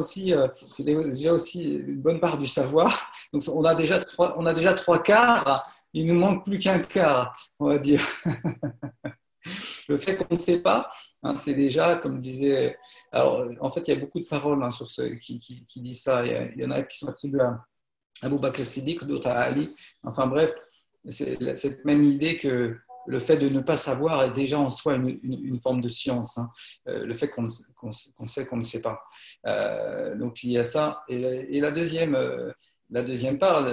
aussi, c'est déjà aussi une bonne part du savoir. Donc on a déjà trois, on a déjà trois quarts. Il nous manque plus qu'un quart, on va dire. Le fait qu'on ne sait pas, hein, c'est déjà, comme disait. Alors, en fait, il y a beaucoup de paroles hein, sur ce, qui, qui, disent ça. Il y, en a qui sont attribuées à Abu Bakr Siddiq, d'autres à Ali. Enfin bref, c'est cette même idée que le fait de ne pas savoir est déjà en soi une, forme de science. Hein. Euh, le fait qu'on sait qu'on ne sait pas. Euh, donc il y a ça. Et, la, deuxième, euh, la deuxième part,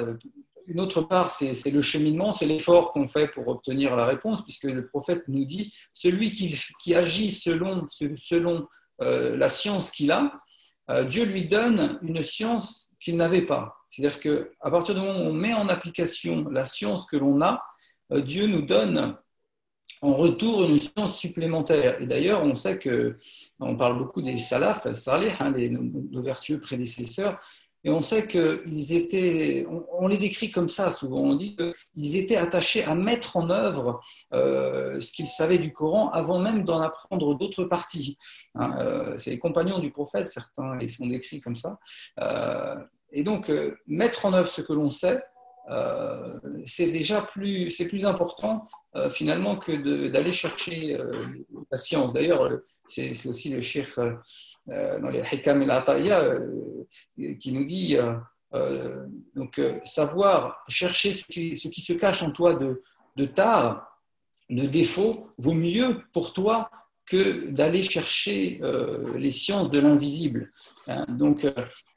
une autre part, c'est le cheminement, c'est l'effort qu'on fait pour obtenir la réponse, puisque le prophète nous dit, celui qui, agit selon, selon la science qu'il a, Dieu lui donne une science qu'il n'avait pas. C'est-à-dire qu'à partir du moment où on met en application la science que l'on a, Dieu nous donne en retour une science supplémentaire. Et d'ailleurs, on sait que, on parle beaucoup des salaf, salih, hein, nos vertueux prédécesseurs, et on sait qu'ils étaient, on, les décrit comme ça souvent, on dit qu'ils étaient attachés à mettre en œuvre euh, ce qu'ils savaient du Coran avant même d'en apprendre d'autres parties. Hein, euh, c'est les compagnons du prophète, certains, ils sont décrits comme ça. Euh, et donc, mettre en œuvre ce que l'on sait, c'est déjà plus, c'est plus important finalement que d'aller chercher la science. D'ailleurs, c'est aussi le chef euh, dans les Hikam et euh, qui nous dit euh, donc, savoir chercher ce qui, ce qui, se cache en toi de, de tard, de défaut, vaut mieux pour toi que d'aller chercher les sciences de l'invisible. Hein. donc,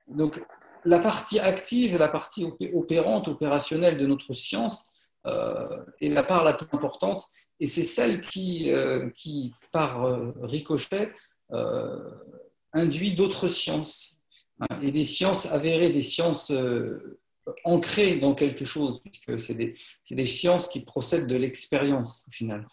donc, la partie active, la partie opérante, opérationnelle de notre science est la part la plus importante et c'est celle qui, qui par ricochet, induit d'autres sciences, hein, et des sciences avérées, des sciences euh, ancrées dans quelque chose, puisque c'est des, des, sciences qui procèdent de l'expérience au final.